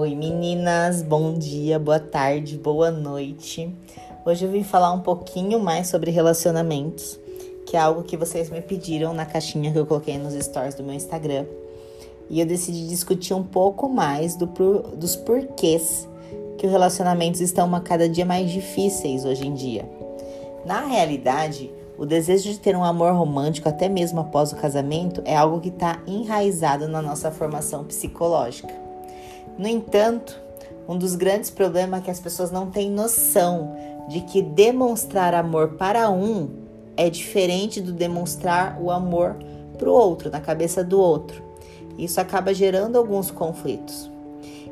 Oi meninas, bom dia, boa tarde, boa noite. Hoje eu vim falar um pouquinho mais sobre relacionamentos, que é algo que vocês me pediram na caixinha que eu coloquei nos stories do meu Instagram. E eu decidi discutir um pouco mais do, dos porquês que os relacionamentos estão a cada dia mais difíceis hoje em dia. Na realidade, o desejo de ter um amor romântico até mesmo após o casamento é algo que está enraizado na nossa formação psicológica. No entanto, um dos grandes problemas é que as pessoas não têm noção de que demonstrar amor para um é diferente do demonstrar o amor para o outro, na cabeça do outro. Isso acaba gerando alguns conflitos.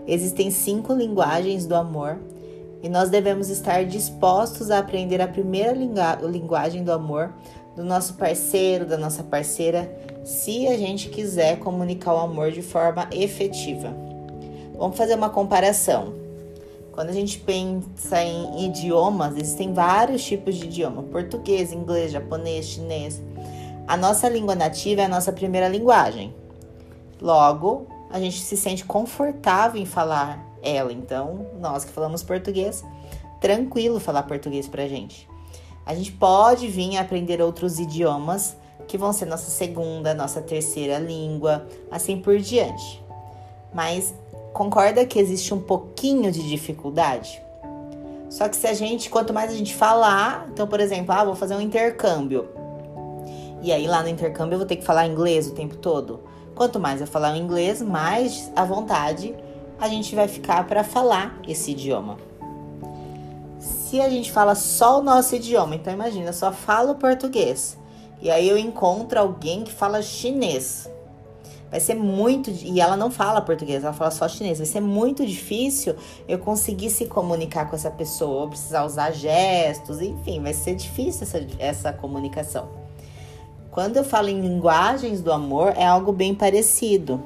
Existem cinco linguagens do amor e nós devemos estar dispostos a aprender a primeira linguagem do amor do nosso parceiro, da nossa parceira, se a gente quiser comunicar o amor de forma efetiva. Vamos fazer uma comparação. Quando a gente pensa em idiomas, existem vários tipos de idioma: português, inglês, japonês, chinês. A nossa língua nativa é a nossa primeira linguagem. Logo, a gente se sente confortável em falar ela. Então, nós que falamos português, tranquilo falar português pra gente. A gente pode vir aprender outros idiomas que vão ser nossa segunda, nossa terceira língua, assim por diante. Mas Concorda que existe um pouquinho de dificuldade? Só que se a gente, quanto mais a gente falar, então, por exemplo, ah, vou fazer um intercâmbio. E aí lá no intercâmbio eu vou ter que falar inglês o tempo todo. Quanto mais eu falar o inglês, mais à vontade a gente vai ficar para falar esse idioma. Se a gente fala só o nosso idioma, então imagina, só falo português. E aí eu encontro alguém que fala chinês. Vai ser muito. E ela não fala português, ela fala só chinês. Vai ser muito difícil eu conseguir se comunicar com essa pessoa, precisar usar gestos, enfim, vai ser difícil essa, essa comunicação. Quando eu falo em linguagens do amor, é algo bem parecido.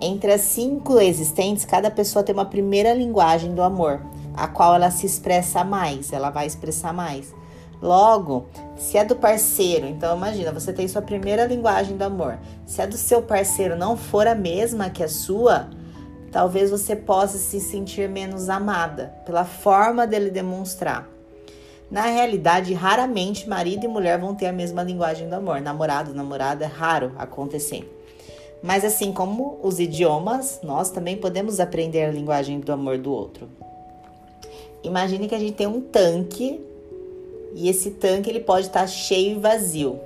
Entre as cinco existentes, cada pessoa tem uma primeira linguagem do amor, a qual ela se expressa mais, ela vai expressar mais. Logo, se é do parceiro, então imagina, você tem sua primeira linguagem do amor. Se a do seu parceiro não for a mesma que a sua, talvez você possa se sentir menos amada pela forma dele demonstrar. Na realidade, raramente marido e mulher vão ter a mesma linguagem do amor. Namorado, namorada é raro acontecer. Mas assim como os idiomas, nós também podemos aprender a linguagem do amor do outro. Imagine que a gente tem um tanque e esse tanque ele pode estar cheio e vazio.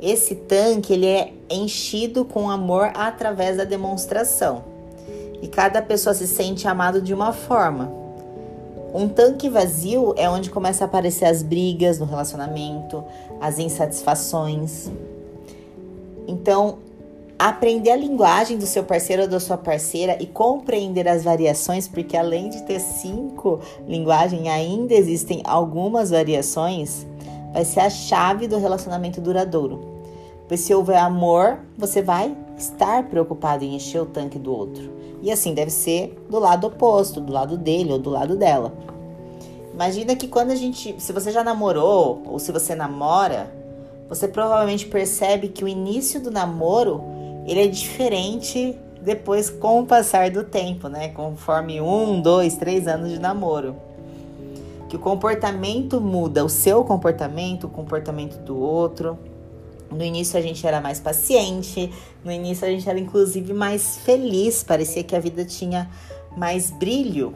Esse tanque ele é enchido com amor através da demonstração. E cada pessoa se sente amado de uma forma. Um tanque vazio é onde começa a aparecer as brigas no relacionamento, as insatisfações. Então, aprender a linguagem do seu parceiro ou da sua parceira e compreender as variações, porque além de ter cinco linguagens, ainda existem algumas variações, vai ser a chave do relacionamento duradouro. Pois se houver amor, você vai estar preocupado em encher o tanque do outro. E assim deve ser do lado oposto, do lado dele ou do lado dela. Imagina que quando a gente, se você já namorou ou se você namora, você provavelmente percebe que o início do namoro ele é diferente depois com o passar do tempo, né? Conforme um, dois, três anos de namoro. Que o comportamento muda, o seu comportamento, o comportamento do outro. No início a gente era mais paciente, no início a gente era inclusive mais feliz, parecia que a vida tinha mais brilho.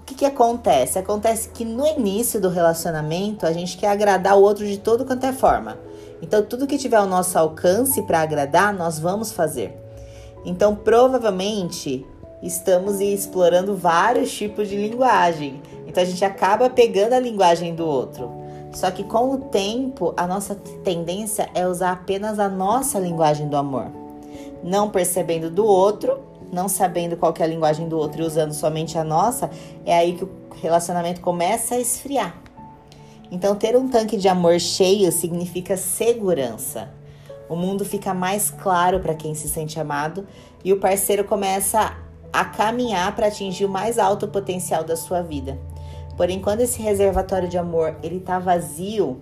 O que, que acontece? Acontece que no início do relacionamento a gente quer agradar o outro de todo quanto é forma. Então, tudo que tiver ao nosso alcance para agradar, nós vamos fazer. Então, provavelmente, estamos explorando vários tipos de linguagem. Então, a gente acaba pegando a linguagem do outro. Só que com o tempo, a nossa tendência é usar apenas a nossa linguagem do amor. Não percebendo do outro, não sabendo qual é a linguagem do outro e usando somente a nossa, é aí que o relacionamento começa a esfriar. Então, ter um tanque de amor cheio significa segurança. O mundo fica mais claro para quem se sente amado e o parceiro começa a caminhar para atingir o mais alto potencial da sua vida. Porém, quando esse reservatório de amor ele está vazio,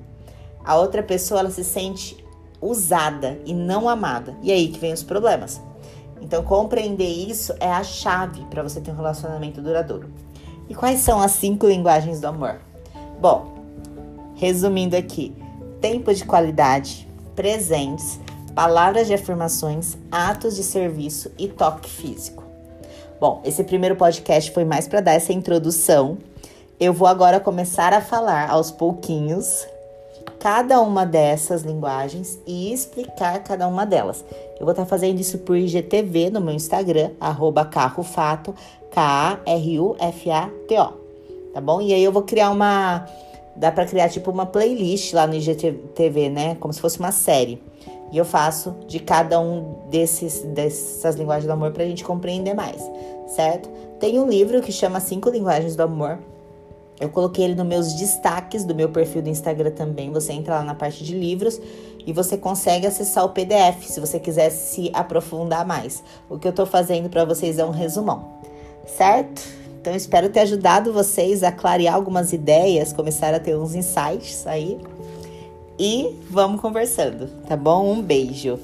a outra pessoa ela se sente usada e não amada. E aí que vem os problemas. Então, compreender isso é a chave para você ter um relacionamento duradouro. E quais são as cinco linguagens do amor? Bom, resumindo aqui: tempo de qualidade, presentes, palavras de afirmações, atos de serviço e toque físico. Bom, esse primeiro podcast foi mais para dar essa introdução. Eu vou agora começar a falar aos pouquinhos cada uma dessas linguagens e explicar cada uma delas. Eu vou estar fazendo isso por IGTV no meu Instagram, carrofato, K-A-R-U-F-A-T-O, tá bom? E aí eu vou criar uma... Dá pra criar tipo uma playlist lá no IGTV, né? Como se fosse uma série. E eu faço de cada um desses, dessas linguagens do amor pra gente compreender mais, certo? Tem um livro que chama Cinco Linguagens do Amor, eu coloquei ele nos meus destaques do meu perfil do Instagram também. Você entra lá na parte de livros e você consegue acessar o PDF se você quiser se aprofundar mais. O que eu tô fazendo para vocês é um resumão, certo? Então, espero ter ajudado vocês a clarear algumas ideias, começar a ter uns insights aí. E vamos conversando, tá bom? Um beijo.